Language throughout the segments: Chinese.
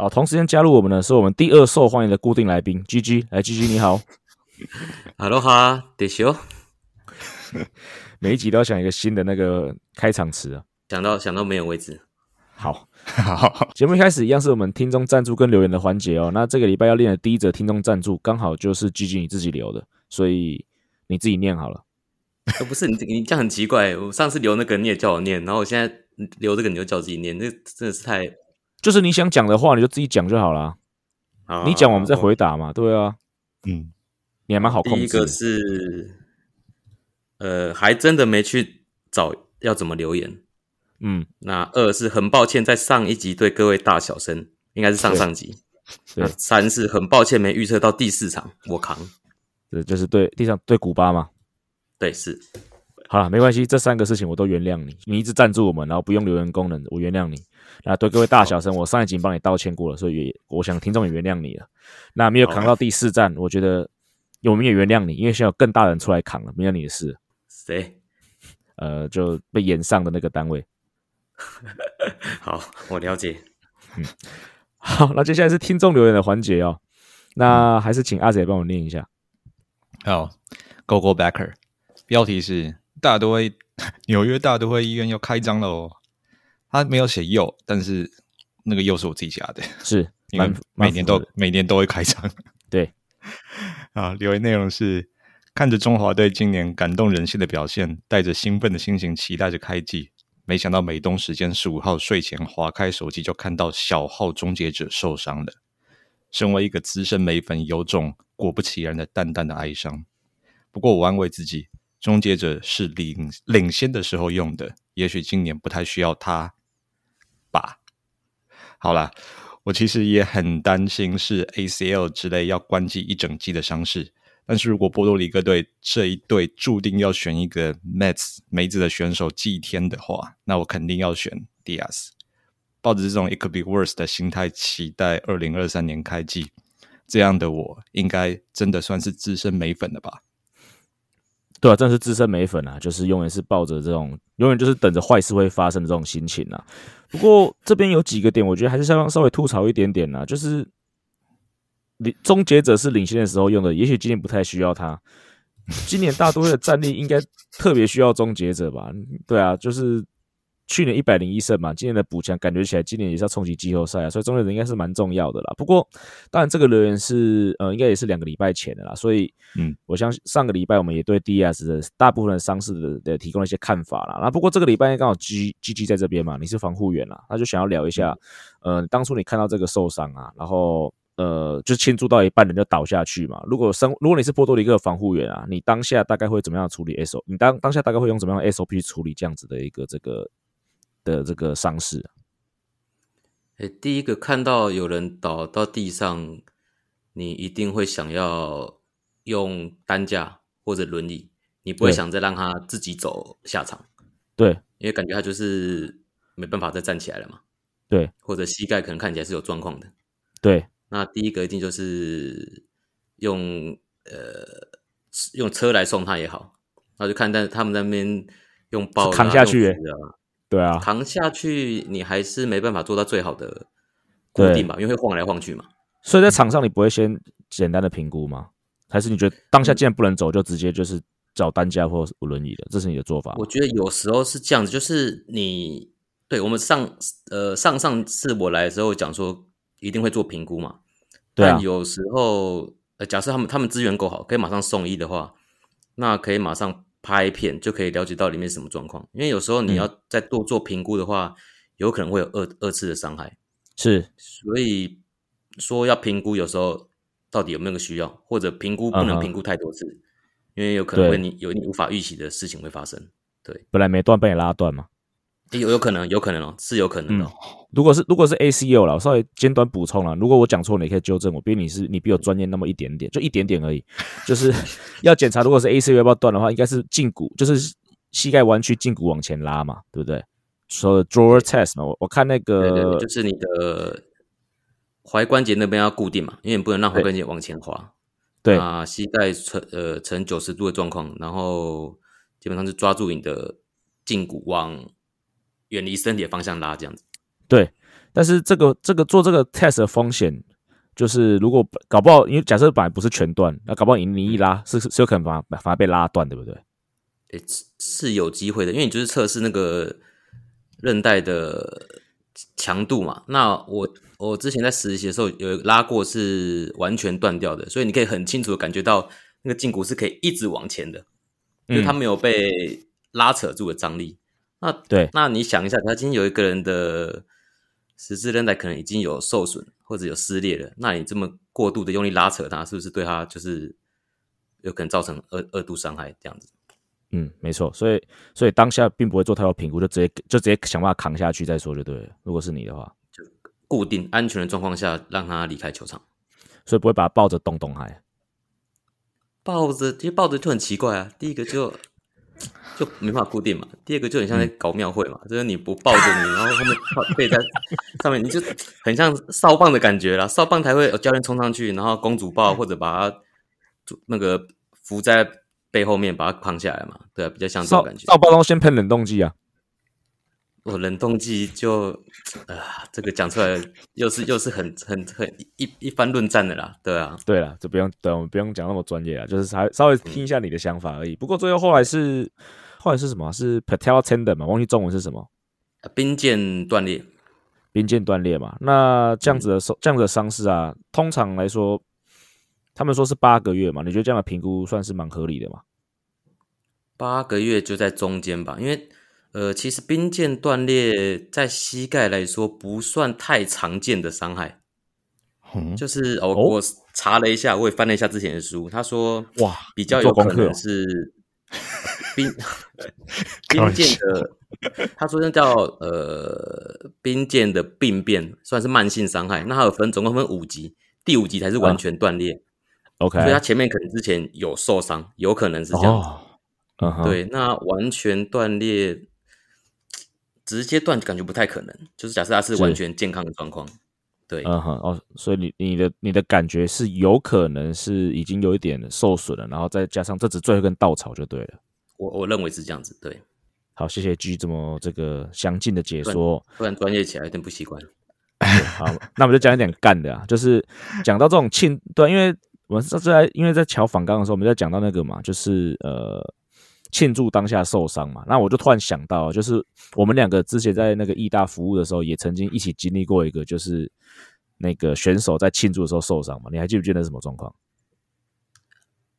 好，同时间加入我们的是我们第二受欢迎的固定来宾 GG，来 GG 你好。哈喽哈，得修。每一集都要想一个新的那个开场词啊，想到想到没有为止。好，好，节目一开始一样是我们听众赞助跟留言的环节哦。那这个礼拜要练的第一则听众赞助，刚好就是 GG 你自己留的，所以你自己念好了。不是你，你这样很奇怪。我上次留那个你也叫我念，然后我现在留这个你就叫自己念，这真的是太……就是你想讲的话，你就自己讲就好了。好，你讲我们再回答嘛，对啊。嗯，你还蛮好控制。第一个是，呃，还真的没去找要怎么留言。嗯，那二是很抱歉，在上一集对各位大小声，应该是上上集。对，三是很抱歉没预测到第四场，我扛。对，就是对地上对古巴嘛。对，是。好了，没关系，这三个事情我都原谅你。你一直赞助我们，然后不用留言功能，我原谅你。那对各位大小声，我上一集帮你道歉过了，所以也我想听众也原谅你了。那没有扛到第四站，我觉得我们也原谅你，因为现在有更大人出来扛了，没有你的事。谁？呃，就被演上的那个单位。好，我了解。嗯，好，那接下来是听众留言的环节哦。那还是请阿仔帮我念一下。好，Go Go Backer，标题是大都会纽约大都会医院要开张了哦。他没有写又，但是那个又是我自己加的，是因为每年都每年都会开张。对，啊，留言内容是看着中华队今年感动人心的表现，带着兴奋的心情期待着开季。没想到美东时间十五号睡前划开手机，就看到小号终结者受伤了。身为一个资深美粉，有种果不其然的淡淡的哀伤。不过我安慰自己，终结者是领领先的时候用的，也许今年不太需要他吧。好啦，我其实也很担心是 ACL 之类要关机一整季的伤势。但是如果波多黎各队这一队注定要选一个 Mets 梅子的选手祭天的话，那我肯定要选 Diaz。抱着这种 It could be worse 的心态，期待二零二三年开季，这样的我应该真的算是资深美粉了吧？对啊，真是资深美粉啊，就是永远是抱着这种，永远就是等着坏事会发生的这种心情啊。不过这边有几个点，我觉得还是稍稍微吐槽一点点啊，就是。领终结者是领先的时候用的，也许今年不太需要他。今年大都会的战力应该特别需要终结者吧？对啊，就是去年一百零一胜嘛，今年的补强感觉起来，今年也是要冲击季后赛啊，所以中间人应该是蛮重要的啦。不过，当然这个留言是呃，应该也是两个礼拜前的啦，所以嗯，我相信上个礼拜我们也对 Diaz 的大部分的伤势的的提供了一些看法啦。那不过这个礼拜刚好 G G G 在这边嘛，你是防护员啦，他就想要聊一下，呃，当初你看到这个受伤啊，然后。呃，就庆祝到一半人就倒下去嘛。如果生，如果你是波多黎各防护员啊，你当下大概会怎么样处理 SO？你当当下大概会用怎么样的 SOP 处理这样子的一个这个的这个伤势？哎，第一个看到有人倒到地上，你一定会想要用担架或者轮椅，你不会想再让他自己走下场。对，因为感觉他就是没办法再站起来了嘛。对，或者膝盖可能看起来是有状况的。对。那第一个一定就是用呃用车来送他也好，那就看但是他们那边用包扛下去，对啊，扛下去你还是没办法做到最好的固定吧，因为会晃来晃去嘛。所以在场上你不会先简单的评估吗？还是你觉得当下既然不能走，就直接就是找担架或轮椅的？这是你的做法？我觉得有时候是这样子，就是你对我们上呃上上次我来的时候讲说。一定会做评估嘛？对啊。但有时候，呃，假设他们他们资源够好，可以马上送医的话，那可以马上拍片，就可以了解到里面是什么状况。因为有时候你要再多做评估的话，嗯、有可能会有二二次的伤害。是，所以说要评估，有时候到底有没有个需要，或者评估不能评估太多次，嗯、因为有可能会你有你无法预期的事情会发生。对，本来没断被你拉断嘛。有有可能，有可能哦，是有可能的、哦嗯。如果是如果是 ACU 了，我稍微简短补充了。如果我讲错了，你可以纠正我。毕竟你是你比我专业那么一点点，就一点点而已。就是 要检查，如果是 ACU 要不要断的话，应该是胫骨，就是膝盖弯曲，胫骨往前拉嘛，对不对？说 drawer test 嘛，我我看那个对对对，就是你的踝关节那边要固定嘛，因为你不能让踝关节往前滑。对啊，膝盖呈呃呈九十度的状况，然后基本上是抓住你的胫骨往。远离身体的方向拉这样子，对。但是这个这个做这个 test 的风险，就是如果搞不好，因为假设本来不是全断，那搞不好你你一拉是是有可能反而反而被拉断，对不对？诶，是有机会的，因为你就是测试那个韧带的强度嘛。那我我之前在实习的时候有拉过是完全断掉的，所以你可以很清楚的感觉到那个胫骨是可以一直往前的，嗯、就它没有被拉扯住的张力。那对，那你想一下，他今天有一个人的十字韧带可能已经有受损或者有撕裂了，那你这么过度的用力拉扯他，是不是对他就是有可能造成二二度伤害这样子？嗯，没错，所以所以当下并不会做太多评估，就直接就直接想办法扛下去再说就对了。如果是你的话，就固定安全的状况下让他离开球场，所以不会把他抱着动动还抱着，其实抱着就很奇怪啊。第一个就。就没办法固定嘛。第二个就很像在搞庙会嘛，嗯、就是你不抱着你，然后后面靠背在上面，你就很像扫棒的感觉啦。扫棒才会有教练冲上去，然后公主抱或者把他那个扶在背后面，把他扛下来嘛。对啊，比较像这种感觉。扫棒都先喷冷冻剂啊。我冷冻剂就啊，这个讲出来又是又是很很很一一番论战的啦，对啊，对了，就不用对，我们不用讲那么专业啊，就是稍稍微听一下你的想法而已。嗯、不过最后后来是后来是什么？是 patellar tendon 嘛？忘记中文是什么？髌腱断裂，髌腱断裂嘛？那这样子的伤、嗯、这样子的伤势啊，通常来说，他们说是八个月嘛？你觉得这样的评估算是蛮合理的吗？八个月就在中间吧，因为。呃，其实髌腱断裂在膝盖来说不算太常见的伤害，嗯、就是我、哦、我查了一下，我也翻了一下之前的书，他说哇，比较有可能是髌髌腱的，他说那叫呃髌腱的病变，算是慢性伤害。那还有分总共分五级，第五级才是完全断裂。啊、OK，所以他前面可能之前有受伤，有可能是这样子。哦嗯、对，那完全断裂。直接断感觉不太可能，就是假设他是完全健康的状况，对，嗯哼，哦，所以你你的你的感觉是有可能是已经有一点受损了，然后再加上这只最后一根稻草就对了。我我认为是这样子，对。好，谢谢 G 这么这个详尽的解说，突然专业起来有点不习惯。好，那我们就讲一点干的啊，就是讲到这种庆，对，因为我们是在因为在桥访刚的时候，我们在讲到那个嘛，就是呃。庆祝当下受伤嘛，那我就突然想到，就是我们两个之前在那个义大服务的时候，也曾经一起经历过一个，就是那个选手在庆祝的时候受伤嘛。你还记不记得什么状况？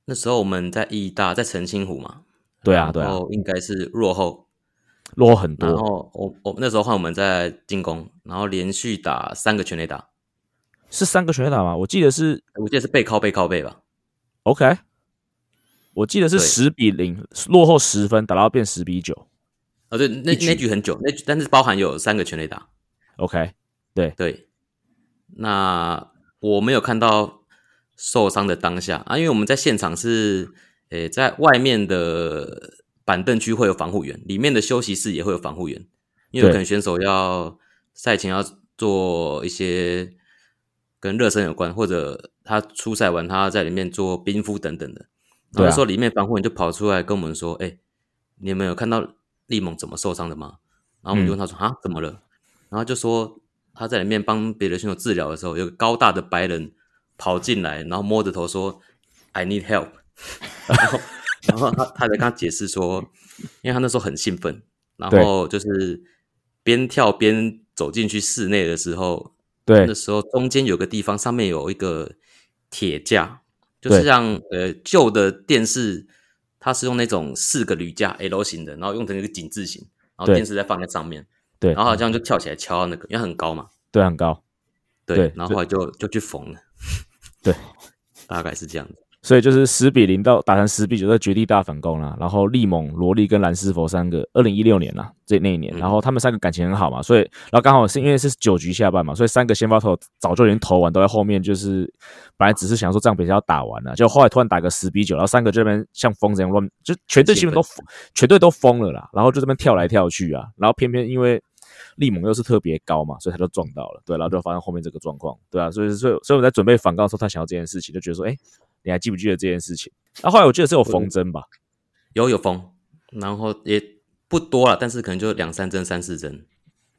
那时候我们在义大，在澄清湖嘛。对啊，对啊。然后应该是落后，落后很多。然后我我那时候换我们在进攻，然后连续打三个全垒打，是三个全垒打吗？我记得是，我记得是背靠背靠背吧。OK。我记得是十比零落后十分，打到变十比九。哦，对，那局那局很久，那局但是包含有三个全垒打。OK，对对。那我没有看到受伤的当下啊，因为我们在现场是，诶、欸，在外面的板凳区会有防护员，里面的休息室也会有防护员，因为有可能选手要赛前要做一些跟热身有关，或者他出赛完他在里面做冰敷等等的。那时候里面防护员就跑出来跟我们说：“哎、欸，你们有看到利蒙怎么受伤的吗？”然后我们就问他说：“啊、嗯，怎么了？”然后就说他在里面帮别的选手治疗的时候，有个高大的白人跑进来，然后摸着头说：“I need help。”然后，然后他他在跟他解释说，因为他那时候很兴奋，然后就是边跳边走进去室内的时候，对，那时候中间有个地方上面有一个铁架。就是像呃旧的电视，它是用那种四个铝架 L 型的，然后用成一个井字形，然后电视再放在上面，对，然后这样就跳起来敲到那个，因为很高嘛，对，很高，对，对，然后后来就就去缝了，对，大概是这样子。所以就是十比零到打成十比九，在绝地大反攻啦。然后利蒙、罗莉跟兰斯佛三个，二零一六年啦，这那一年，然后他们三个感情很好嘛，所以然后刚好是因为是九局下半嘛，所以三个先发投早就已经投完，都在后面，就是本来只是想说这样比赛要打完了，就后来突然打个十比九，然后三个这边像疯子一样乱，就全队基本都全队都疯了啦，然后就这边跳来跳去啊，然后偏偏因为利猛又是特别高嘛，所以他就撞到了，对，然后就发生后面这个状况，对啊，所以所以所以我在准备反告的时候，他想到这件事情，就觉得说，哎。你还记不记得这件事情？那、啊、后来我记得是有缝针吧，有有缝，然后也不多了，但是可能就两三针、三四针。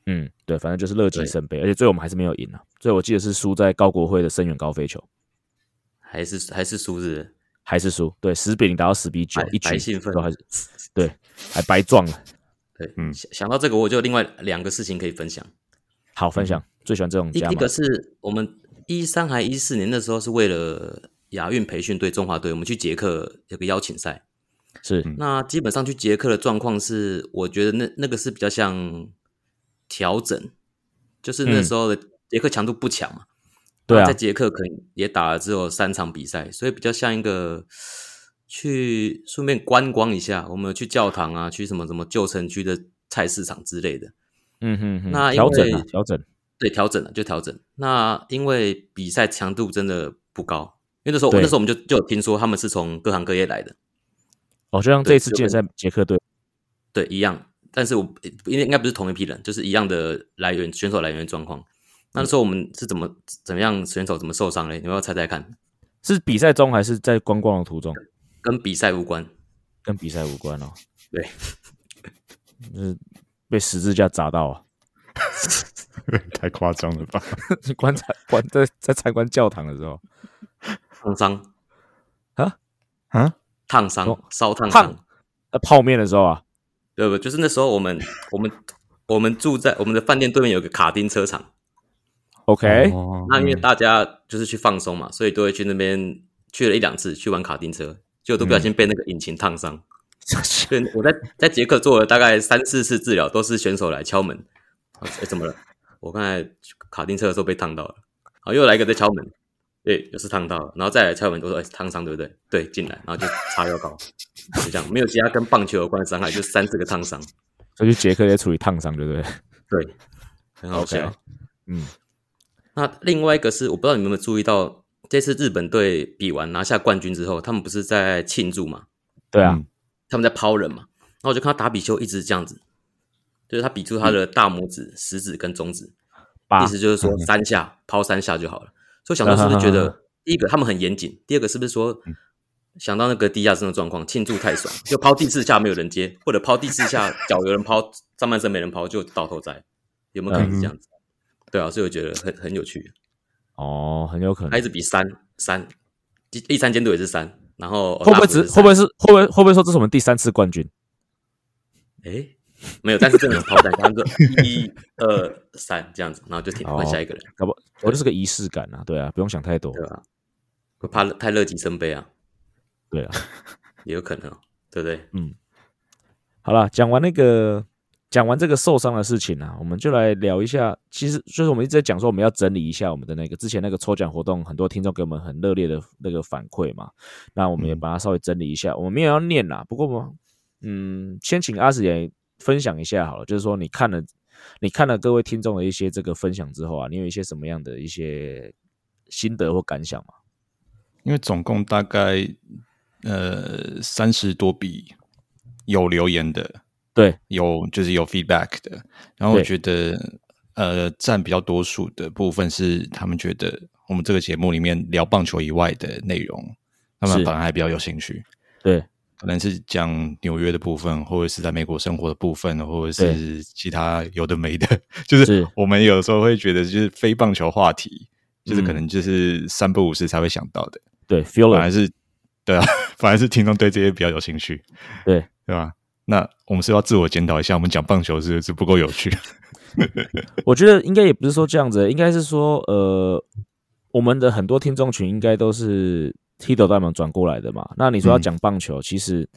嗯，对，反正就是乐极生悲，而且最后我们还是没有赢啊。所以我记得是输在高国辉的深远高飞球，还是还是输是还是输？对，十比零打到十比九，一局兴奋都还是对，还白撞了。对，嗯，想到这个，我就另外两个事情可以分享。好，分享、嗯、最喜欢这种。一个是我们一三还一四年的时候，是为了。亚运培训队中华队，我们去捷克有个邀请赛，是。那基本上去捷克的状况是，我觉得那那个是比较像调整，就是那时候的捷克强度不强嘛，对啊，在捷克可能也打了只有三场比赛，所以比较像一个去顺便观光一下，我们去教堂啊，去什么什么旧城区的菜市场之类的，嗯哼哼，那调整调整，对，调整了就调整，那因为比赛强度真的不高。因为那时候，那时候我们就就有听说他们是从各行各业来的，哦，就像这一次健赛捷克队，对，一样。但是我应该应该不是同一批人，就是一样的来源选手来源状况。那时候我们是怎么怎么样选手怎么受伤嘞？你要不要猜猜看？是比赛中还是在观光的途中？跟比赛无关，跟比赛无关哦。对，就是被十字架砸到啊！太夸张了吧？观察观在在参观教堂的时候。烫伤啊啊！烫伤，烧烫烫呃泡面的时候啊，对不？就是那时候我们我们我们住在我们的饭店对面有个卡丁车场，OK，那因为大家就是去放松嘛，所以都会去那边去了一两次去玩卡丁车，结果都不小心被那个引擎烫伤。所以我在在捷克做了大概三四次治疗，都是选手来敲门，哎，怎么了？我刚才卡丁车的时候被烫到了，好，又来一个在敲门。对，又是烫到了，然后再来敲门，都说哎，烫伤对不对？对，进来，然后就擦药膏，就这样，没有其他跟棒球有关的伤害，就三四个烫伤。所以杰克也处理烫伤，对不对？对，很好笑。Okay. 嗯，那另外一个是，我不知道你们有没有注意到，这次日本队比完拿下冠军之后，他们不是在庆祝嘛？对啊，他们在抛人嘛。然后我就看到达比修一直这样子，就是他比出他的大拇指、食指跟中指，意思就是说三下抛三下就好了。所以想到是不是觉得第一个他们很严谨，第二个是不是说想到那个地下室的状况，庆祝太爽，就抛第四下没有人接，或者抛第四下脚有人抛，上半身没人抛就倒头栽，有没有可能是这样子？对啊，所以我觉得很很有趣。哦，很有可能。还一直比三三，第第三监督也是三，然后会不会只会不会是会不会会不会说这是我们第三次冠军？诶 没有，但是真的抛三，然后就一二三这样子，然后就停换下一个人，搞不，我就是个仪式感啊，对啊，不用想太多，对啊，会怕太乐极生悲啊，对啊，也有可能，对不对？嗯，好了，讲完那个，讲完这个受伤的事情啊，我们就来聊一下，其实就是我们一直在讲说，我们要整理一下我们的那个之前那个抽奖活动，很多听众给我们很热烈的那个反馈嘛，那我们也把它稍微整理一下，嗯、我们没有要念啦，不过我嗯，先请阿史也。分享一下好了，就是说你看了，你看了各位听众的一些这个分享之后啊，你有一些什么样的一些心得或感想吗？因为总共大概呃三十多笔有留言的，对，有就是有 feedback 的，然后我觉得呃占比较多数的部分是他们觉得我们这个节目里面聊棒球以外的内容，他们反而还比较有兴趣，对。可能是讲纽约的部分，或者是在美国生活的部分，或者是其他有的没的，就是我们有时候会觉得，就是非棒球话题，就是可能就是三不五时才会想到的。对，feel 反而是对啊，反而是听众对这些比较有兴趣，对对吧？那我们是要自我检讨一下，我们讲棒球是是不够有趣。我觉得应该也不是说这样子，应该是说，呃，我们的很多听众群应该都是。Hito 他们转过来的嘛。那你说要讲棒球，其实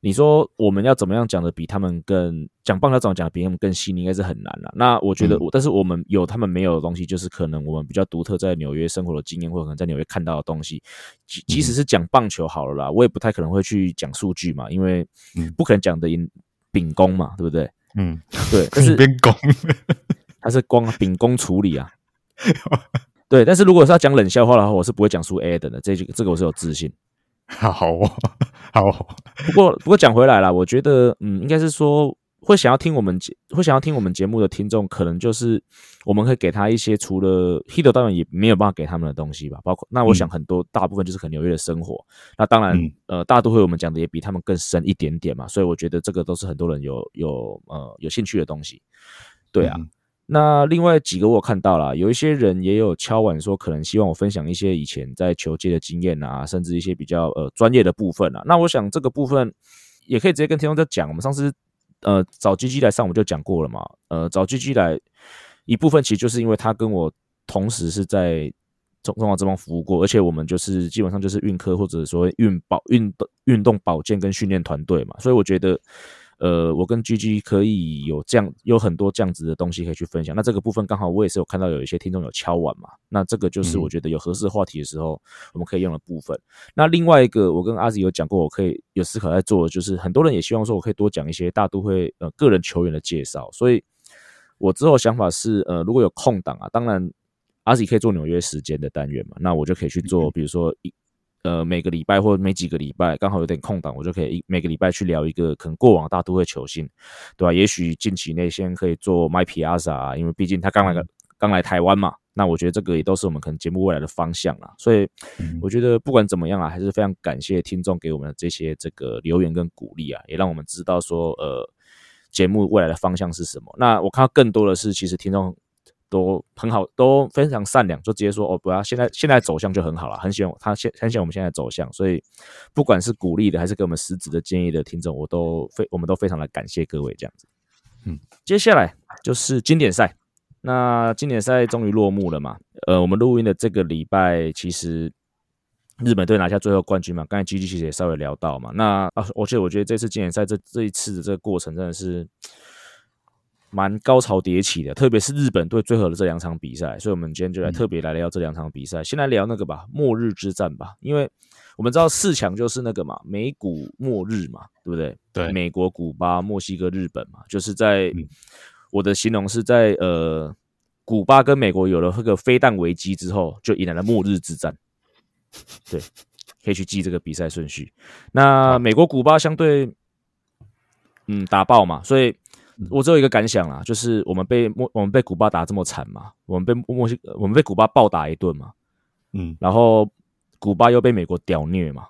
你说我们要怎么样讲的比他们更讲棒球怎么讲比他们更细腻，应该是很难了。那我觉得我，但是我们有他们没有的东西，就是可能我们比较独特在纽约生活的经验，或者可能在纽约看到的东西。即即使是讲棒球好了啦，我也不太可能会去讲数据嘛，因为不可能讲的赢秉公嘛，对不对？嗯，对。但是秉公，他是光秉公处理啊。对，但是如果是要讲冷笑话的话，我是不会讲出 Adam 的，这这个我是有自信。好哦，好哦。不过不过讲回来啦，我觉得嗯，应该是说会想要听我们节会想要听我们节目的听众，可能就是我们会给他一些除了 Hito 当然也没有办法给他们的东西吧，包括那我想很多、嗯、大部分就是很纽约的生活。那当然、嗯、呃，大都会我们讲的也比他们更深一点点嘛，所以我觉得这个都是很多人有有呃有兴趣的东西。对啊。嗯那另外几个我看到了，有一些人也有敲碗说，可能希望我分享一些以前在球界的经验啊，甚至一些比较呃专业的部分啊。那我想这个部分也可以直接跟听众在讲。我们上次呃找 GG 来上，我们就讲过了嘛。呃，找 GG 来一部分其实就是因为他跟我同时是在中中华职棒服务过，而且我们就是基本上就是运科或者说运保运动运动保健跟训练团队嘛，所以我觉得。呃，我跟 GG 可以有这样有很多这样子的东西可以去分享。那这个部分刚好我也是有看到有一些听众有敲碗嘛。那这个就是我觉得有合适的话题的时候，我们可以用的部分。嗯、那另外一个，我跟阿 Z 有讲过，我可以有思考在做的，就是很多人也希望说我可以多讲一些大都会呃个人球员的介绍。所以我之后想法是，呃，如果有空档啊，当然阿 Z 可以做纽约时间的单元嘛，那我就可以去做，比如说一。呃，每个礼拜或每几个礼拜刚好有点空档，我就可以每个礼拜去聊一个可能过往大都会球星，对吧、啊？也许近期内先可以做 Mike Piazza 啊，因为毕竟他刚来个刚来台湾嘛。那我觉得这个也都是我们可能节目未来的方向啦。所以我觉得不管怎么样啊，还是非常感谢听众给我们的这些这个留言跟鼓励啊，也让我们知道说呃节目未来的方向是什么。那我看到更多的是，其实听众。都很好，都非常善良，就直接说哦，不要现在现在走向就很好了，很喜欢他现很喜欢我们现在走向，所以不管是鼓励的还是给我们实质的建议的听众，我都非我们都非常的感谢各位这样子。嗯，接下来就是经典赛，那经典赛终于落幕了嘛？呃，我们录音的这个礼拜，其实日本队拿下最后冠军嘛，刚才 GG 其实也稍微聊到嘛，那啊，而且我觉得这次经典赛这这一次的这个过程真的是。蛮高潮迭起的，特别是日本队最后的这两场比赛，所以我们今天就来特别来聊这两场比赛。嗯、先来聊那个吧，末日之战吧，因为我们知道四强就是那个嘛，美股末日嘛，对不对？对，美国、古巴、墨西哥、日本嘛，就是在、嗯、我的形容是在呃，古巴跟美国有了这个飞弹危机之后，就引来了末日之战。对，可以去记这个比赛顺序。那美国、古巴相对嗯打爆嘛，所以。我只有一个感想啦，就是我们被墨我们被古巴打这么惨嘛，我们被墨西我们被古巴暴打一顿嘛，嗯，然后古巴又被美国屌虐嘛，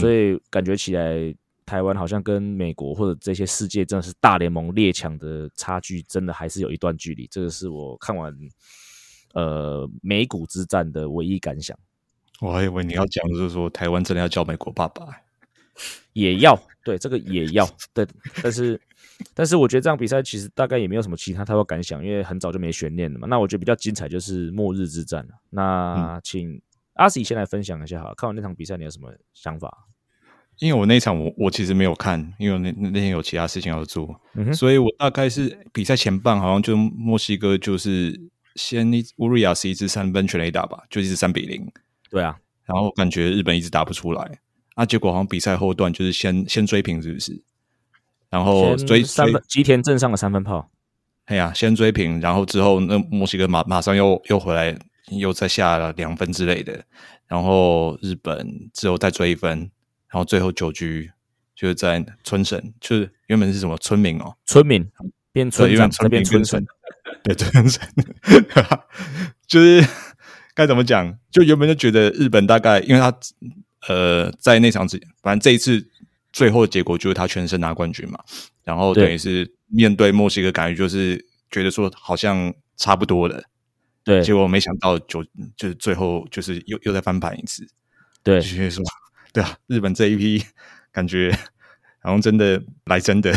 所以感觉起来台湾好像跟美国或者这些世界真的是大联盟列强的差距，真的还是有一段距离。这个是我看完呃美股之战的唯一感想。我还以为你要讲的就是说台湾真的要叫美国爸爸，也要对这个也要对，但是。但是我觉得这场比赛其实大概也没有什么其他太多感想，因为很早就没悬念了嘛。那我觉得比较精彩就是末日之战了。那请阿喜先来分享一下哈，看完那场比赛你有什么想法？因为我那场我我其实没有看，因为那那天有其他事情要做，嗯、所以我大概是比赛前半好像就墨西哥就是先一乌瑞亚斯一支三分全垒打吧，就一直三比零。对啊，然后感觉日本一直打不出来，啊，结果好像比赛后段就是先先追平，是不是？然后追三分，吉田镇上的三分炮。哎呀，先追平，然后之后那墨西哥马马上又又回来，又再下了两分之类的。然后日本之后再追一分，然后最后九局就是在村神，就是原本是什么村民哦，村民变村长，再变村神，对村神，就是 该怎么讲？就原本就觉得日本大概，因为他呃在那场之，反正这一次。最后的结果就是他全身拿冠军嘛，然后等于是面对墨西哥，感觉就是觉得说好像差不多了，对，结果没想到就就是最后就是又又再翻盘一次，对，就觉得说对啊，日本这一批感觉好像真的来真的，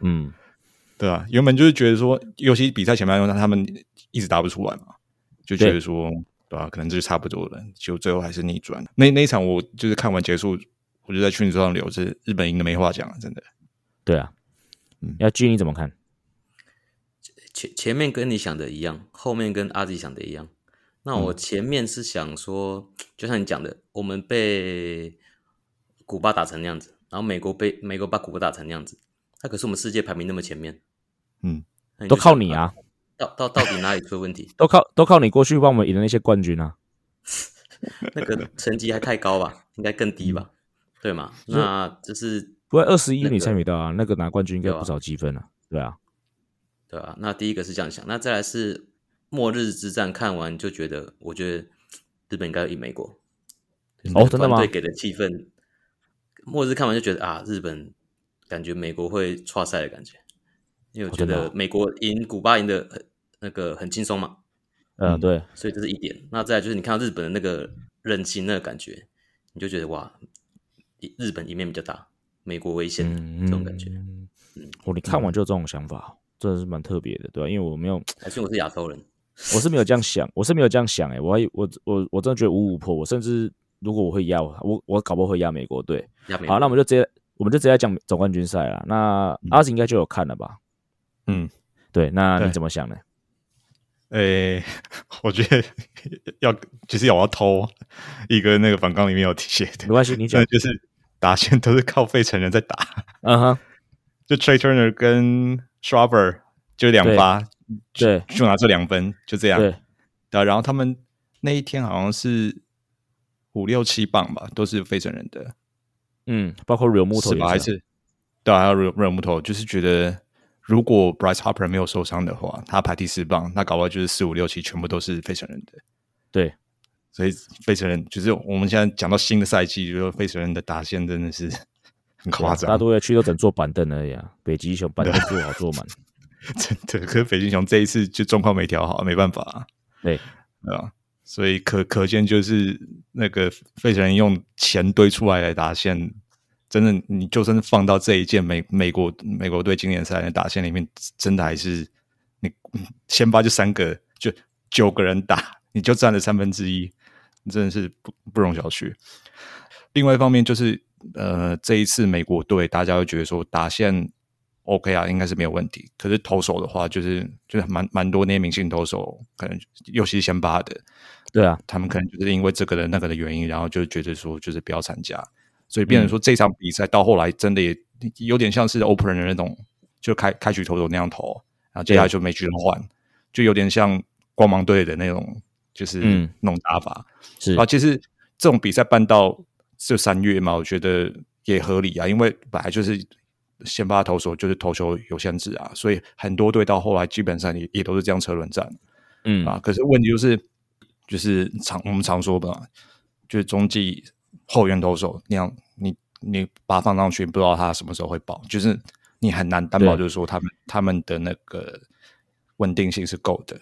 嗯，对啊，原本就是觉得说，尤其比赛前半段他们一直打不出来嘛，就觉得说对吧、啊？可能就差不多了，就最后还是逆转。那那一场我就是看完结束，我就在群组上留着，日本赢的没话讲了，真的。对啊，嗯，要俊你怎么看？前前面跟你想的一样，后面跟阿 Z 想的一样。那我前面是想说，嗯、就像你讲的，我们被古巴打成那样子，然后美国被美国把古巴打成那样子，那可是我们世界排名那么前面，嗯，都靠你啊！到到到底哪里出问题？都靠都靠你过去帮我们赢的那些冠军啊！那个成绩还太高吧？应该更低吧？对吗？那就是不过二十一你参与到啊，那个拿冠军应该不少积分啊。对啊，对啊。那第一个是这样想，那再来是末日之战，看完就觉得，我觉得日本应该赢美国。哦，真的吗？对给的气氛，末日看完就觉得啊，日本感觉美国会挫赛的感觉。因为我觉得美国赢古巴赢的很那个很轻松嘛，嗯，对，所以这是一点。那再来就是你看到日本的那个韧性那个感觉，你就觉得哇，日本一面比较大，美国危险的这种感觉。嗯，哦，你看完就这种想法，真的是蛮特别的，对吧？因为我没有，还是我是亚洲人，我是没有这样想，我是没有这样想，哎，我还我我我真的觉得五五破，我甚至如果我会压我我搞不好会压美国队。好，那我们就直接我们就直接讲总冠军赛了。那阿紫应该就有看了吧？嗯，对，那你怎么想呢？诶，我觉得要就是要我要偷一个那个反纲里面有写的，没关系，你讲，就是打线都是靠费城人在打，嗯哼，就 Trey Turner 跟 Schwarber 就两发，对，就拿这两分，就这样，对，然后他们那一天好像是五六七磅吧，都是费城人的，嗯，包括 Real 是吧？还是对啊，还有 Real Real Muto，就是觉得。如果 Bryce Harper 没有受伤的话，他排第四棒，那搞不好就是四五六七全部都是费城人的。对，所以费城人就是我们现在讲到新的赛季，就是费城人的打线真的是 很夸张。大多要去都整坐板凳而已啊，北极熊板凳 坐好坐满。真的，可是北极熊这一次就状况没调好，没办法啊。对，啊，所以可可见就是那个费城人用钱堆出来的打线。真的，你就算是放到这一届美美国美国队经典赛的打线里面，真的还是你先发就三个，就九个人打，你就占了三分之一，真的是不不容小觑。另外一方面就是，呃，这一次美国队大家会觉得说打线 OK 啊，应该是没有问题。可是投手的话，就是就是蛮蛮多那些明星投手，可能尤其是先发的，对啊，他们可能就是因为这个的那个的原因，然后就觉得说就是不要参加。所以变成说这场比赛到后来真的也有点像是 opener 的那种，就开开局投手那样投，然后接下来就没局了换，就有点像光芒队的那种，就是那种打法。是啊，其实这种比赛办到这三月嘛，我觉得也合理啊，因为本来就是先发投手就是投球有限制啊，所以很多队到后来基本上也也都是这样车轮战。嗯啊，可是问题就是就是常我们常说的，就是中继。后援投手那样，你你把它放上去，不知道他什么时候会爆，就是你很难担保，就是说他们他们的那个稳定性是够的。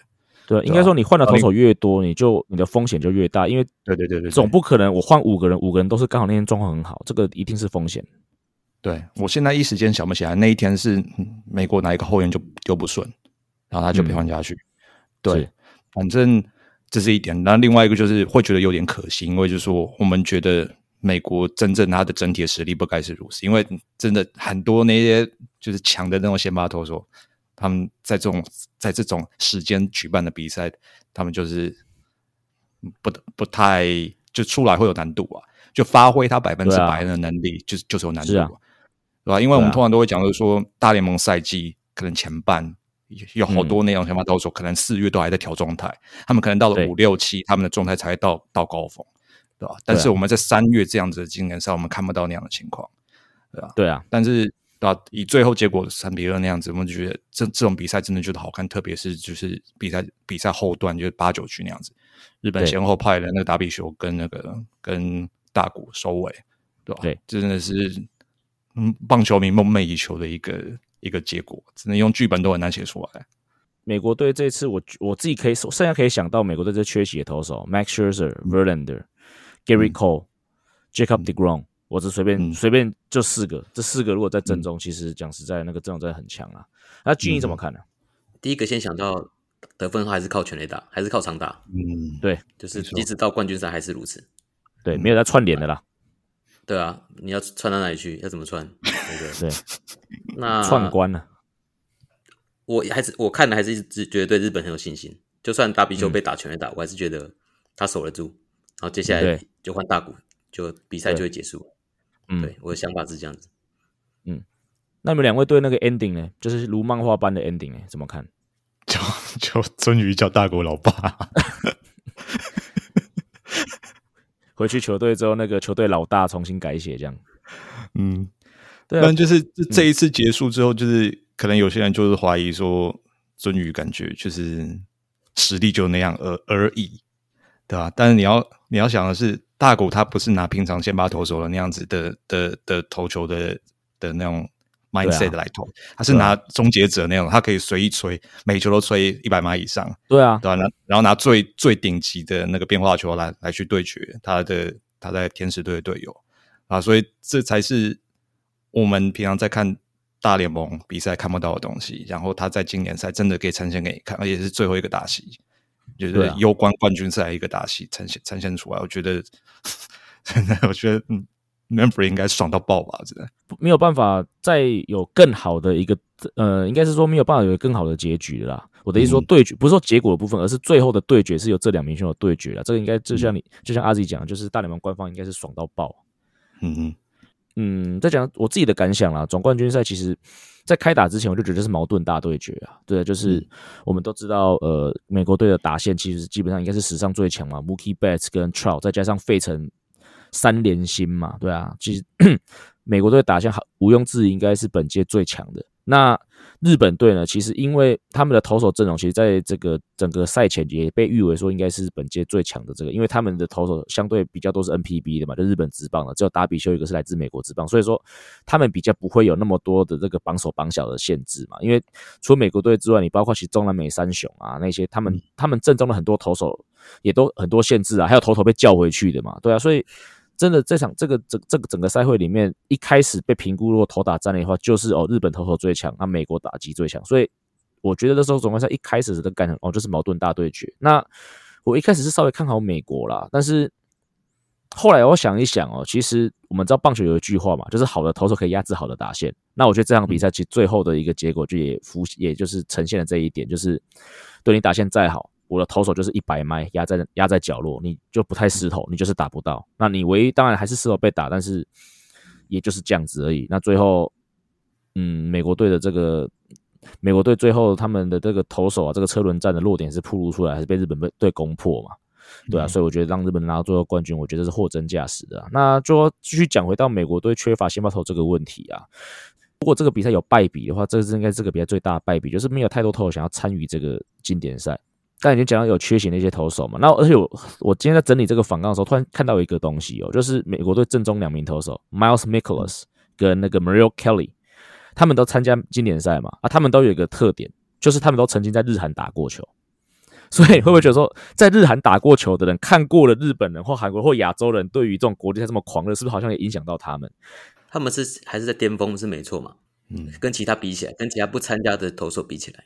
对，应该说你换的投手越多，你就你的风险就越大，因为对对对对，总不可能我换五个人，五个人都是刚好那天状况很好，这个一定是风险。对，我现在一时间想不起来那一天是美国哪一个后援就丢不顺，然后他就被换下去。对，反正。这是一点，那另外一个就是会觉得有点可惜，因为就是说我们觉得美国真正它的整体的实力不该是如此，因为真的很多那些就是强的那种先发投手，他们在这种 在这种时间举办的比赛，他们就是不不太就出来会有难度啊，就发挥他百分之百的能力，就是就是有难度，啊，对吧？因为我们通常都会讲，就是说大联盟赛季可能前半。有好多那种先发投手，可能四月都还在调状态，他们可能到了五六七，他们的状态才到到高峰，对吧？但是我们在三月这样子的经验上，我们看不到那样的情况，对吧？对啊。但是啊，以最后结果三比二那样子，我们就觉得这这种比赛真的觉得好看，特别是就是比赛比赛后段，就是八九局那样子，日本先后派了那个打比球跟那个跟大谷收尾，对吧？对，真的是嗯，棒球迷梦寐以求的一个。一个结果，只能用剧本都很难写出来。美国队这次我，我我自己可以，剩下可以想到美国队这缺席的投手：Max Scherzer、Verlander、Gerrit Cole、Jacob DeGrom。我只随便随、嗯、便就四个，这四个如果在正中，嗯、其实讲实在，那个阵容真的很强啊。那军你怎么看呢、啊？第一个先想到得分还是靠全垒打，还是靠长打。嗯，对，就是即使到冠军赛还是如此。对，没有在串联的啦。对啊，你要串到哪里去？要怎么串？对 那串关了。我还是我看的还是一直觉得对日本很有信心。就算大比丘被打全垒打，嗯、我还是觉得他守得住。然后接下来就换大谷，就比赛就会结束。嗯，对，我的想法是这样子。嗯，那你们两位对那个 ending 呢？就是如漫画般的 ending 呢？怎么看？就就终于叫大谷老爸。回去球队之后，那个球队老大重新改写这样。嗯，对、啊。但就是这一次结束之后，就是可能有些人就是怀疑说，尊宇感觉就是实力就那样而而已，对吧、啊？但是你要你要想的是，大谷他不是拿平常先发投手的那样子的的的，的投球的的那种。mindset 来投，他是拿终结者那种，他可以随意吹，每球都吹一百码以上。对啊，对吧？然后拿最最顶级的那个变化球来来去对决他的他在天使队的队友啊，所以这才是我们平常在看大联盟比赛看不到的东西。然后他在今年赛真的可以呈现给你看，而且是最后一个大戏，就是攸关冠军赛一个大戏呈现呈现出来。我觉得 我觉得嗯。Member 应该爽到爆吧？真的没有办法再有更好的一个呃，应该是说没有办法有更好的结局了啦。我的意思说，对决、嗯、不是说结果的部分，而是最后的对决是由这两名选手对决了。这个应该就像你，嗯、就像阿 Z 讲，就是大联盟官方应该是爽到爆。嗯嗯嗯，再讲我自己的感想啦。总冠军赛其实，在开打之前我就觉得是矛盾大对决啊。对，就是我们都知道，呃，美国队的打线其实基本上应该是史上最强嘛，Mookie Betts 跟 Trout 再加上费城。三连星嘛，对啊，其实 美国队打线好，毋庸置疑应该是本届最强的。那日本队呢？其实因为他们的投手阵容，其实在这个整个赛前也被誉为说应该是本届最强的这个，因为他们的投手相对比较都是 NPB 的嘛，就日本职棒的，只有达比修一个是来自美国职棒，所以说他们比较不会有那么多的这个绑手绑脚的限制嘛。因为除了美国队之外，你包括其实中南美三雄啊那些，他们他们阵中的很多投手也都很多限制啊，还有投手被叫回去的嘛，对啊，所以。真的，这场这个整这个整个赛会里面，一开始被评估如果投打战的话，就是哦日本投手最强，那美国打击最强，所以我觉得那时候总冠赛一开始的感觉哦就是矛盾大对决。那我一开始是稍微看好美国啦，但是后来我想一想哦，其实我们知道棒球有一句话嘛，就是好的投手可以压制好的打线。那我觉得这场比赛其实最后的一个结果就也浮，也就是呈现了这一点，就是对你打线再好。我的投手就是一百迈压在压在角落，你就不太失投，你就是打不到。那你唯一当然还是失投被打，但是也就是这样子而已。那最后，嗯，美国队的这个美国队最后他们的这个投手啊，这个车轮战的弱点是暴露出来，还是被日本队攻破嘛？对啊，嗯、所以我觉得让日本拿到最后冠军，我觉得是货真价实的、啊。那就继续讲回到美国队缺乏先发投这个问题啊。如果这个比赛有败笔的话，这是应该这个比赛最大的败笔，就是没有太多投手想要参与这个经典赛。刚才已经讲到有缺席的一些投手嘛，那而且我我今天在整理这个访纲的时候，突然看到一个东西哦，就是美国队正中两名投手 Miles Mikolas 跟那个 Merrill Kelly，他们都参加经典赛嘛，啊，他们都有一个特点，就是他们都曾经在日韩打过球，所以会不会觉得说，在日韩打过球的人，看过了日本人或韩国或亚洲人对于这种国际赛这么狂热，是不是好像也影响到他们？他们是还是在巅峰是没错嘛？嗯，跟其他比起来，跟其他不参加的投手比起来。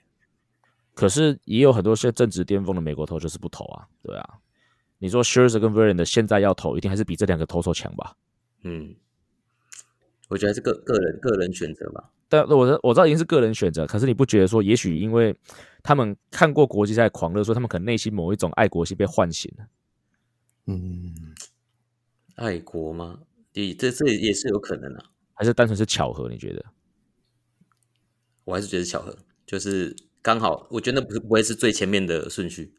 可是也有很多现正值巅峰的美国投就是不投啊，对啊。你说 Scherzer 跟 Verlander 现在要投，一定还是比这两个投手强吧？嗯，我觉得是个个人个人选择吧。但我知我知道已经是个人选择，可是你不觉得说，也许因为他们看过国际赛狂热，说他们可能内心某一种爱国心被唤醒了。嗯，爱国吗？对，这这也是有可能啊。还是单纯是巧合？你觉得？我还是觉得巧合，就是。刚好，我觉得那不是不会是最前面的顺序。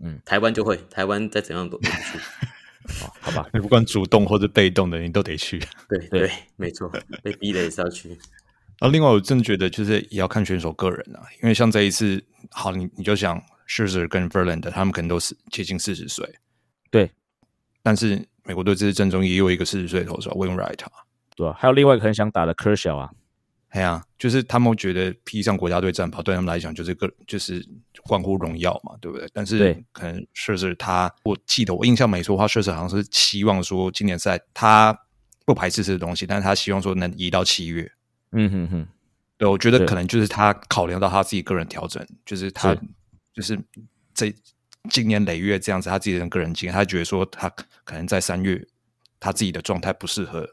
嗯，台湾就会，台湾再怎样都得去。哦，好吧，你不管主动或者被动的，你都得去。对对，对，没错，被逼的也是要去。然后，另外，我真的觉得就是也要看选手个人啊，因为像这一次，好，你你就想 Scherzer 跟 Verlander 他们可能都是接近四十岁。对，但是美国队这次阵中也有一个四十岁的投手 Wainwright，对啊，还有另外一个很想打的 Kershaw 啊。哎呀、啊，就是他们觉得披上国家队战袍，对他们来讲就是个就是关乎荣耀嘛，对不对？但是可能确实他，我记得我印象没错的话，确实好像是希望说今年赛他不排斥这个东西，但是他希望说能移到七月。嗯哼哼，对，我觉得可能就是他考量到他自己个人调整，就是他就是这今年累月这样子，他自己的个人经验，他觉得说他可能在三月他自己的状态不适合，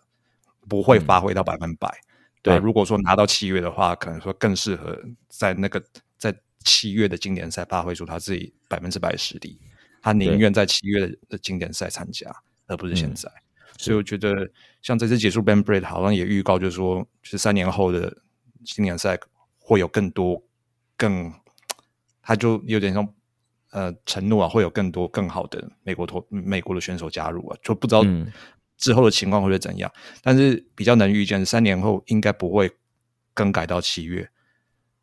不会发挥到百分百。嗯、对，如果说拿到七月的话，可能说更适合在那个在七月的经典赛发挥出他自己百分之百的实力。他宁愿在七月的经典赛参加，而不是现在。嗯、所以我觉得，像这次结束 Ben Bratt 好像也预告，就是说，就是三年后的经典赛会有更多更，他就有点像呃承诺啊，会有更多更好的美国投美国的选手加入啊，就不知道之后的情况会是怎样。嗯、但是比较能预见，三年后应该不会更改到七月，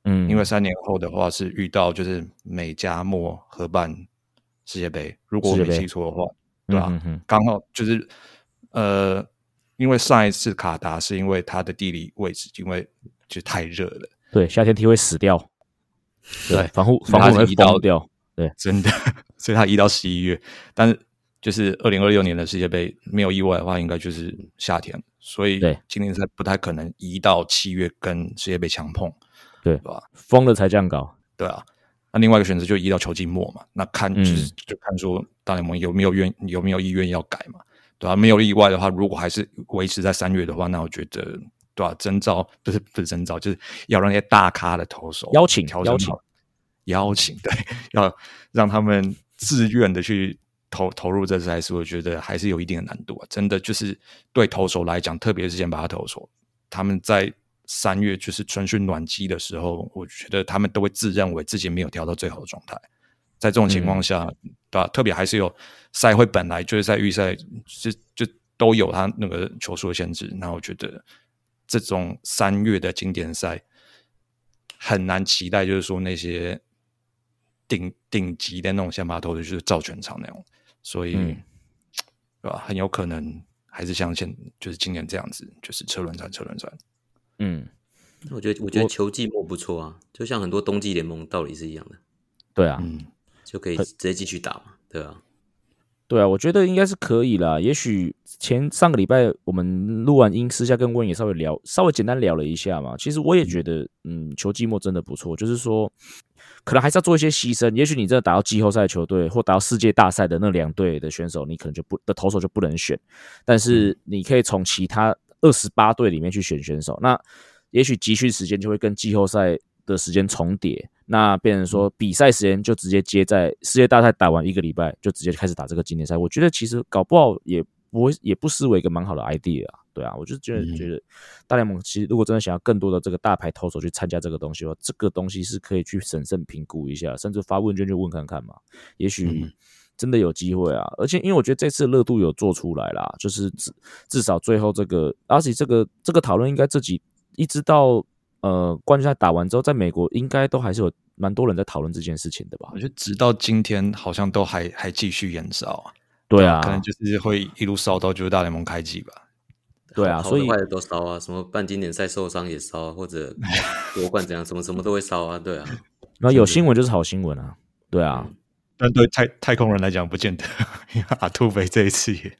嗯，因为三年后的话是遇到就是美加墨合办。世界杯，如果我没记错的话，对吧？刚好就是呃，因为上一次卡达是因为它的地理位置，因为就太热了，对，夏天踢会死掉，对，防护 防护会崩掉，对，真的，所以它移到十一月。但是就是二零二六年的世界杯，没有意外的话，应该就是夏天，所以今年赛不太可能移到七月跟世界杯强碰，对吧？疯了才这样搞，对啊。那另外一个选择就移到球季末嘛，那看就是就看说大联盟有没有愿有没有意愿要改嘛，对吧、啊？没有意外的话，如果还是维持在三月的话，那我觉得对吧、啊？征召不是不是征召，就是要让那些大咖的投手邀请邀请邀请，对，要让他们自愿的去投投入这次赛事，我觉得还是有一定的难度啊。真的就是对投手来讲，特别是先把他投手，他们在。三月就是春训暖机的时候，我觉得他们都会自认为自己没有调到最好的状态。在这种情况下，嗯、对吧、啊？特别还是有赛会本来就是在预赛就就都有他那个球数的限制。那我觉得这种三月的经典赛很难期待，就是说那些顶顶级的那种先发投手就是照全场那种。所以，嗯、对吧？很有可能还是像现就是今年这样子，就是车轮战，车轮战。嗯，我觉得我觉得球季末不错啊，就像很多冬季联盟道理是一样的。对啊，嗯，就可以直接继续打嘛，对啊，对啊，我觉得应该是可以啦。也许前上个礼拜我们录完音，私下跟温也稍微聊，稍微简单聊了一下嘛。其实我也觉得，嗯，球季末真的不错，就是说可能还是要做一些牺牲。也许你真的打到季后赛球队或打到世界大赛的那两队的选手，你可能就不的投手就不能选，但是你可以从其他。二十八队里面去选选手，那也许集训时间就会跟季后赛的时间重叠，那变成说比赛时间就直接接在世界大赛打完一个礼拜，就直接开始打这个经典赛。我觉得其实搞不好也不会，也不失为一个蛮好的 idea 啊。对啊，我就觉得觉得大联盟其实如果真的想要更多的这个大牌投手去参加这个东西的话，这个东西是可以去审慎评估一下，甚至发问卷去问看看嘛，也许。真的有机会啊！而且因为我觉得这次热度有做出来啦，就是至至少最后这个，而且这个这个讨论应该自己一直到呃冠军赛打完之后，在美国应该都还是有蛮多人在讨论这件事情的吧？我觉得直到今天好像都还还继续延烧啊。对啊，可能就是会一路烧到就是大联盟开季吧。对啊，所以坏的都烧啊，什么半经典赛受伤也烧，或者夺冠怎样，什么什么都会烧啊。对啊，那有新闻就是好新闻啊。对啊。嗯但对太太空人来讲，不见得，因 为阿土匪这一次也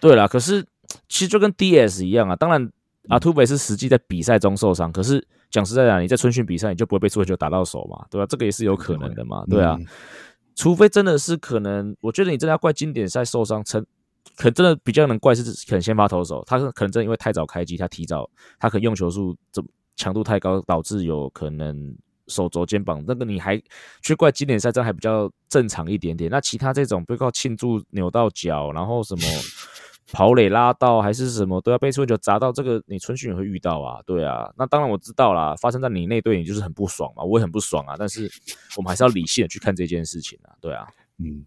对啦，可是其实就跟 DS 一样啊。当然，阿土匪是实际在比赛中受伤，可是讲实在的，你在春训比赛你就不会被出球打到手嘛，对吧？这个也是有可能的嘛，对啊。除非真的是可能，我觉得你真的要怪经典赛受伤，成可能真的比较能怪是可能先发投手，他可能真的因为太早开机，他提早他可能用球数这强度太高，导致有可能。手肘、肩膀，那个你还去怪经典赛，这还比较正常一点点。那其他这种，比如靠庆祝扭到脚，然后什么跑垒拉到，还是什么都要被出球砸到，这个你春训也会遇到啊。对啊，那当然我知道啦，发生在你那队，你就是很不爽嘛，我也很不爽啊。但是我们还是要理性的去看这件事情啊。对啊，嗯，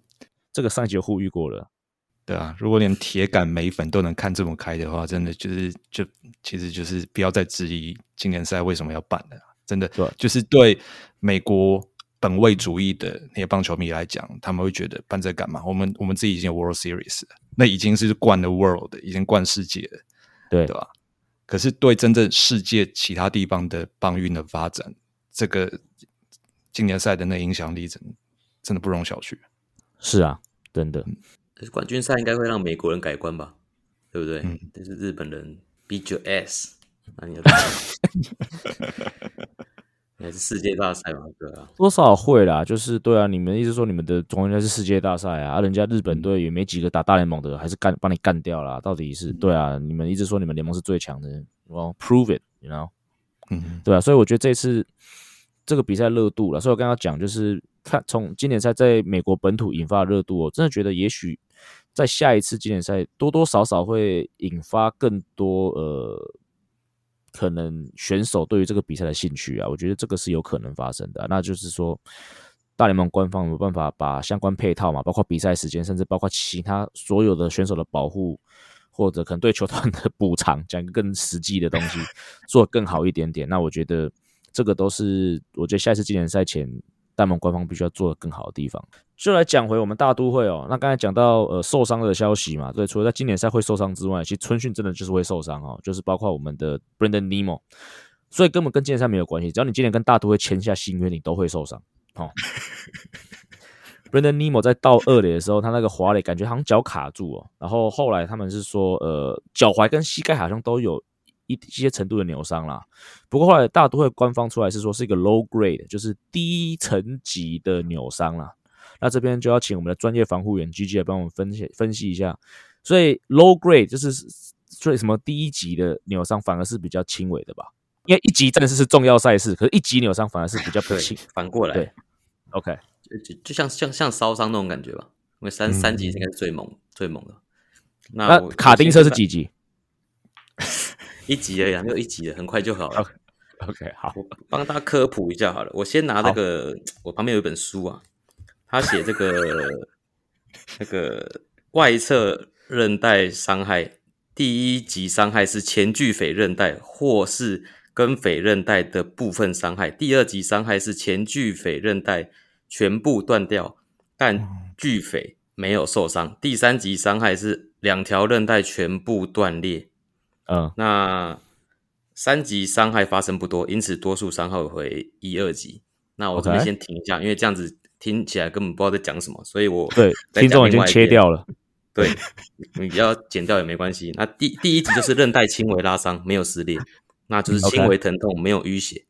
这个上一集呼吁过了。对啊，如果连铁杆美粉都能看这么开的话，真的就是就其实就是不要再质疑今年赛为什么要办了。真的，对，就是对美国本位主义的那些棒球迷来讲，他们会觉得办这干嘛？我们我们自己已经有 World Series 了，那已经是冠了 World，已经冠世界了，对对吧？可是对真正世界其他地方的棒运的发展，这个今年赛的那影响力，真真的不容小觑。是啊，真的。可是冠军赛应该会让美国人改观吧？对不对？嗯，但是日本人 beat your ass。那你 也是世界大赛嘛，对啊，多少会啦，就是对啊，你们一直说你们的总决赛是世界大赛啊，啊，人家日本队也没几个打大联盟的，还是干把你干掉了，到底是、嗯、对啊，你们一直说你们联盟是最强的，Well prove it，you know，嗯，对啊，所以我觉得这次这个比赛热度了，所以我刚刚讲就是看从经典赛在美国本土引发的热度，我真的觉得也许在下一次经典赛多多少少会引发更多呃。可能选手对于这个比赛的兴趣啊，我觉得这个是有可能发生的。那就是说，大联盟官方有没办法把相关配套嘛，包括比赛时间，甚至包括其他所有的选手的保护，或者可能对球团的补偿，讲个更实际的东西，做更好一点点。那我觉得这个都是，我觉得下一次经典赛前。大联盟官方必须要做的更好的地方，就来讲回我们大都会哦。那刚才讲到呃受伤的消息嘛，对，除了在经典赛会受伤之外，其实春训真的就是会受伤哦，就是包括我们的 Brandon Nimmo，所以根本跟经典赛没有关系。只要你今年跟大都会签下新约，你都会受伤哦。Brandon Nimmo 在到二垒的时候，他那个滑垒感觉好像脚卡住哦，然后后来他们是说呃脚踝跟膝盖好像都有。一一些程度的扭伤啦，不过后来大都会官方出来是说是一个 low grade，就是低层级的扭伤啦。那这边就要请我们的专业防护员 GG 来帮我们分析分析一下。所以 low grade 就是所以什么第一级的扭伤反而是比较轻微的吧？因为一级正式是重要赛事，可是一级扭伤反而是比较不轻。反过来，对，OK，就就像像像烧伤那种感觉吧。因为三、嗯、三级应该是最猛最猛的。那，那卡丁车是几级？一级而已，没有一级的，很快就好了。Okay, OK，好，我帮大家科普一下好了。我先拿那个，我旁边有一本书啊，他写这个 那个外侧韧带伤害，第一级伤害是前距腓韧带或是跟腓韧带的部分伤害，第二级伤害是前距腓韧带全部断掉，但距腓没有受伤，第三级伤害是两条韧带全部断裂。嗯，那三级伤害发生不多，因此多数伤害为一二级。那我这边先停一下.因为这样子听起来根本不知道在讲什么，所以我对听众已经切掉了。对，你要剪掉也没关系。那第第一级就是韧带轻微拉伤，没有撕裂，那就是轻微疼痛没有淤血。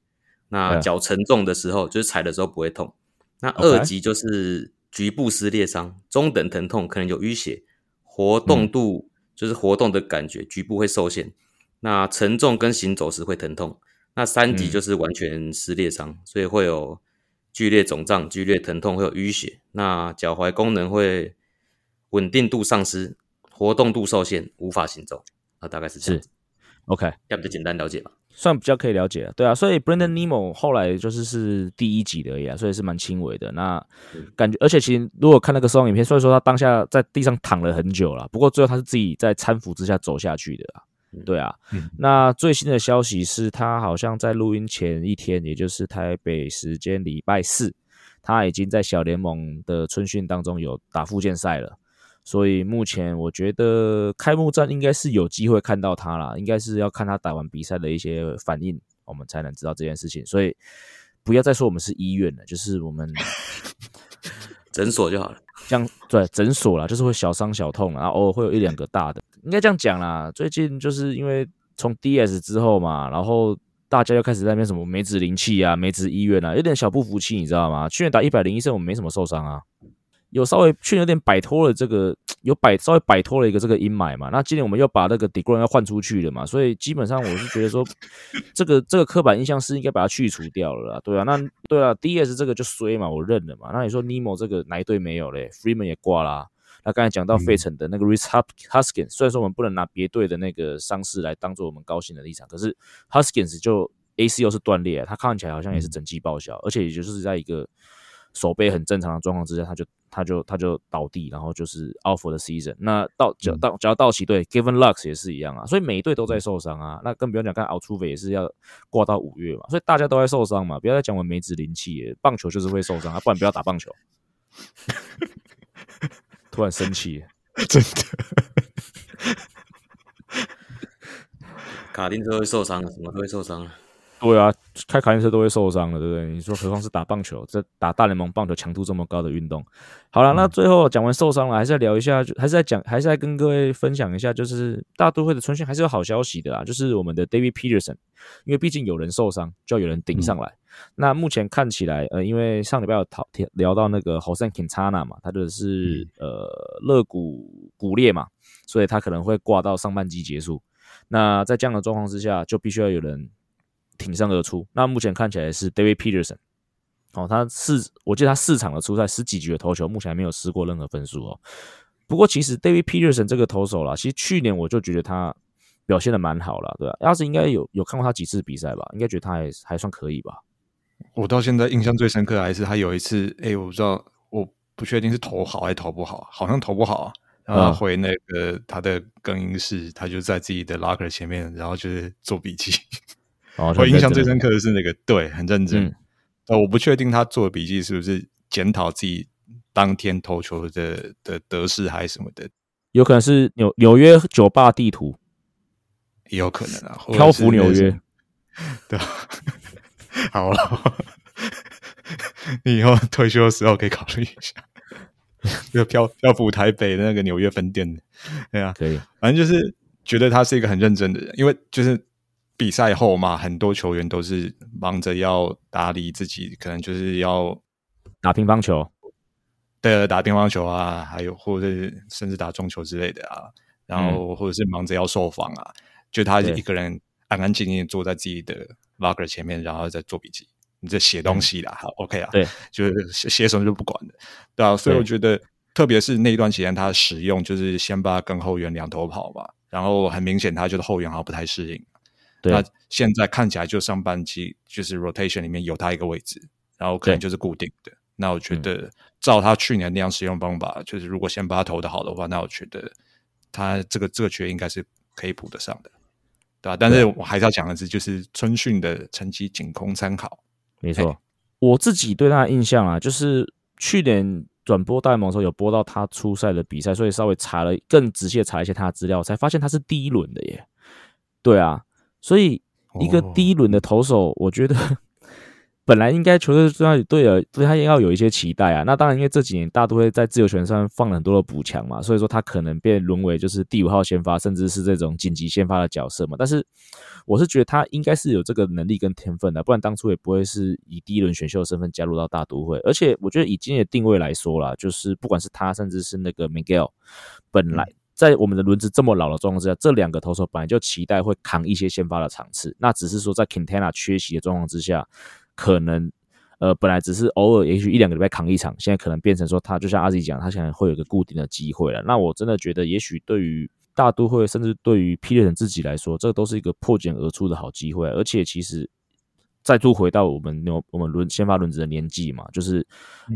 那脚沉重的时候，就是踩的时候不会痛。那二级就是局部撕裂伤，中等疼痛，可能有淤血，活动度。嗯就是活动的感觉，局部会受限。那沉重跟行走时会疼痛。那三级就是完全撕裂伤，嗯、所以会有剧烈肿胀、剧烈疼痛，会有淤血。那脚踝功能会稳定度丧失，活动度受限，无法行走。啊，大概是这样子。OK，这样比较简单了解吧。算比较可以了解了，对啊，所以 Brandon Nimmo 后来就是是第一集的而已啊，所以是蛮轻微的。那感觉，而且其实如果看那个受伤影片，虽然说他当下在地上躺了很久了，不过最后他是自己在搀扶之下走下去的啊。对啊，嗯、那最新的消息是他好像在录音前一天，也就是台北时间礼拜四，他已经在小联盟的春训当中有打复健赛了。所以目前我觉得开幕战应该是有机会看到他啦，应该是要看他打完比赛的一些反应，我们才能知道这件事情。所以不要再说我们是医院了，就是我们 诊所就好了。这样对诊所啦，就是会小伤小痛，然后偶尔会有一两个大的，应该这样讲啦。最近就是因为从 DS 之后嘛，然后大家又开始在那边什么梅子灵气啊、梅子医院啊，有点小不服气，你知道吗？去年打一百零一胜，我们没什么受伤啊。有稍微去年有点摆脱了这个，有摆稍微摆脱了一个这个阴霾嘛。那今年我们又把那个 DeGrom 要换出去了嘛，所以基本上我是觉得说，这个这个刻板印象是应该把它去除掉了啦，对啊，那对啊，DS 这个就衰嘛，我认了嘛。那你说 Nimmo 这个哪一队没有嘞？Freeman 也挂啦。那刚才讲到费城的那个 Rich Huskins，虽然说我们不能拿别队的那个伤势来当做我们高兴的立场，可是 Huskins 就 ACL 是断裂，他看起来好像也是整季报销，而且也就是在一个手背很正常的状况之下，他就。他就他就倒地，然后就是 out for the season。那到只要到只要道奇队 Given Lux 也是一样啊，所以每一队都在受伤啊。那更不用讲，看 o u t u v e 也是要挂到五月嘛，所以大家都在受伤嘛。不要再讲我梅子灵气，棒球就是会受伤啊，不然不要打棒球。突然生气，真的。卡丁车会受伤，什么都会受伤。对啊，开卡丁车都会受伤的，对不对？你说何况是打棒球，这打大联盟棒球强度这么高的运动。好了，嗯、那最后讲完受伤了，还是要聊一下，还是在讲，还是在跟各位分享一下，就是大都会的春训还是有好消息的啊，就是我们的 David Peterson，因为毕竟有人受伤，就要有人顶上来。嗯、那目前看起来，呃，因为上礼拜有讨聊到那个 Jose Quintana 嘛，他就是、嗯、呃肋骨骨裂嘛，所以他可能会挂到上半季结束。那在这样的状况之下，就必须要有人。挺身而出，那目前看起来是 David Peterson，哦，他四，我记得他四场的出赛，十几局的投球，目前还没有失过任何分数哦。不过其实 David Peterson 这个投手啦，其实去年我就觉得他表现的蛮好了，对吧？要是应该有有看过他几次比赛吧，应该觉得他还还算可以吧。我到现在印象最深刻还是他有一次，哎，我不知道，我不确定是投好还是投不好，好像投不好啊。然后回那个他的更衣室，他就在自己的 locker 前面，然后就是做笔记。哦、我印象最深刻的是那个，对，很认真。嗯、呃，我不确定他做的笔记是不是检讨自己当天投球的的得失还是什么的，有可能是纽纽约酒吧地图，也有可能啊，漂浮纽约。对，好了，你以后退休的时候可以考虑一下，就漂漂浮台北的那个纽约分店，对啊，可以，反正就是觉得他是一个很认真的人，因为就是。比赛后嘛，很多球员都是忙着要打理自己，可能就是要打乒乓球，对，打乒乓球啊，还有或者是甚至打中球之类的啊，然后或者是忙着要受访啊，嗯、就他一个人安安静静坐在自己的 locker 前面，然后再做笔记，你在写东西啦，嗯、好，OK 啊，对，就是写什么就不管了，对啊，所以我觉得，特别是那一段时间，他使用就是先把跟后援两头跑嘛，然后很明显他就是后援好像不太适应。对那现在看起来，就上半期就是 rotation 里面有他一个位置，然后可能就是固定的。那我觉得照他去年那样使用方法，嗯、就是如果先把他投的好的话，那我觉得他这个这个缺应该是可以补得上的，对吧？但是我还是要讲的是，就是春训的成绩仅供参考。没错，我自己对他的印象啊，就是去年转播大联盟的时候有播到他初赛的比赛，所以稍微查了更仔细的查一些他的资料，才发现他是第一轮的耶。对啊。所以，一个第一轮的投手，我觉得 本来应该球队对他对了，对他也要有一些期待啊。那当然，因为这几年大都会在自由权上放了很多的补强嘛，所以说他可能被沦为就是第五号先发，甚至是这种紧急先发的角色嘛。但是，我是觉得他应该是有这个能力跟天分的，不然当初也不会是以第一轮选秀的身份加入到大都会。而且，我觉得以今年的定位来说啦，就是不管是他，甚至是那个 Miguel，本来。在我们的轮子这么老的状况之下，这两个投手本来就期待会扛一些先发的场次，那只是说在 Quintana 缺席的状况之下，可能呃本来只是偶尔，也许一两个礼拜扛一场，现在可能变成说他就像阿 Z 讲，他现在会有一个固定的机会了。那我真的觉得，也许对于大都会，甚至对于 p e t e r 自己来说，这都是一个破茧而出的好机会，而且其实。再度回到我们牛我们轮先发轮子的年纪嘛，就是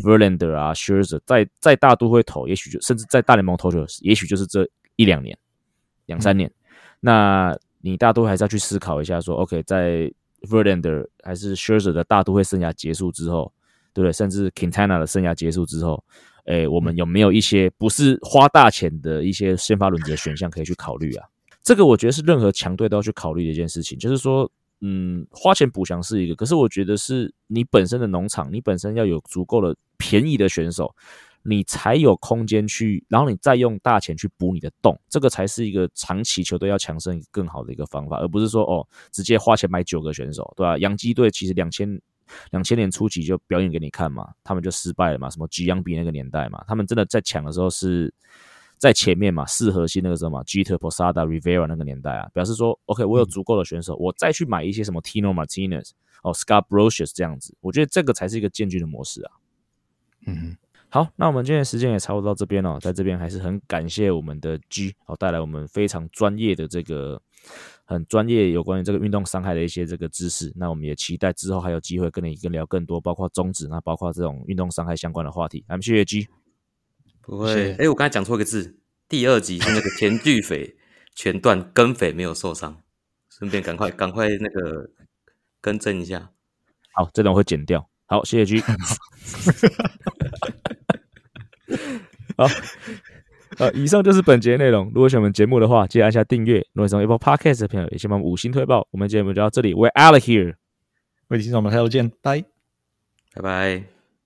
Verlander 啊 Scherzer 在在大都会投，也许就甚至在大联盟投球，也许就是这一两年、两三年。嗯、那你大都会还是要去思考一下说，说 OK，在 Verlander 还是 Scherzer 的大都会生涯结束之后，对不对？甚至 Quintana 的生涯结束之后，诶，我们有没有一些不是花大钱的一些先发轮子的选项可以去考虑啊？这个我觉得是任何强队都要去考虑的一件事情，就是说。嗯，花钱补强是一个，可是我觉得是你本身的农场，你本身要有足够的便宜的选手，你才有空间去，然后你再用大钱去补你的洞，这个才是一个长期球队要强盛更好的一个方法，而不是说哦，直接花钱买九个选手，对吧？洋基队其实两千两千年初期就表演给你看嘛，他们就失败了嘛，什么吉扬比那个年代嘛，他们真的在抢的时候是。在前面嘛，四核心那个时候嘛，Jeter、Posada、Rivera 那个年代啊，表示说，OK，我有足够的选手，嗯、我再去买一些什么 Tino Martinez 哦，Scott Brosius 这样子，我觉得这个才是一个建军的模式啊。嗯，好，那我们今天的时间也差不多到这边了，在这边还是很感谢我们的 G 哦，带来我们非常专业的这个很专业有关于这个运动伤害的一些这个知识。那我们也期待之后还有机会跟你跟聊更多，包括中指，那包括这种运动伤害相关的话题。我们谢谢 G。不会，哎，我刚才讲错一个字。第二集是那个田巨匪 全段跟匪没有受伤，顺便赶快赶快那个更正一下。好，这段会剪掉。好，谢谢 G。好，呃，以上就是本节内容。如果喜欢我们节目的话，记得按下订阅。如果喜欢 Apple Podcast 的朋友，也请帮我们五星推爆。我们节目就到这里，We're out of here。各位听众，我们下周见，拜拜拜。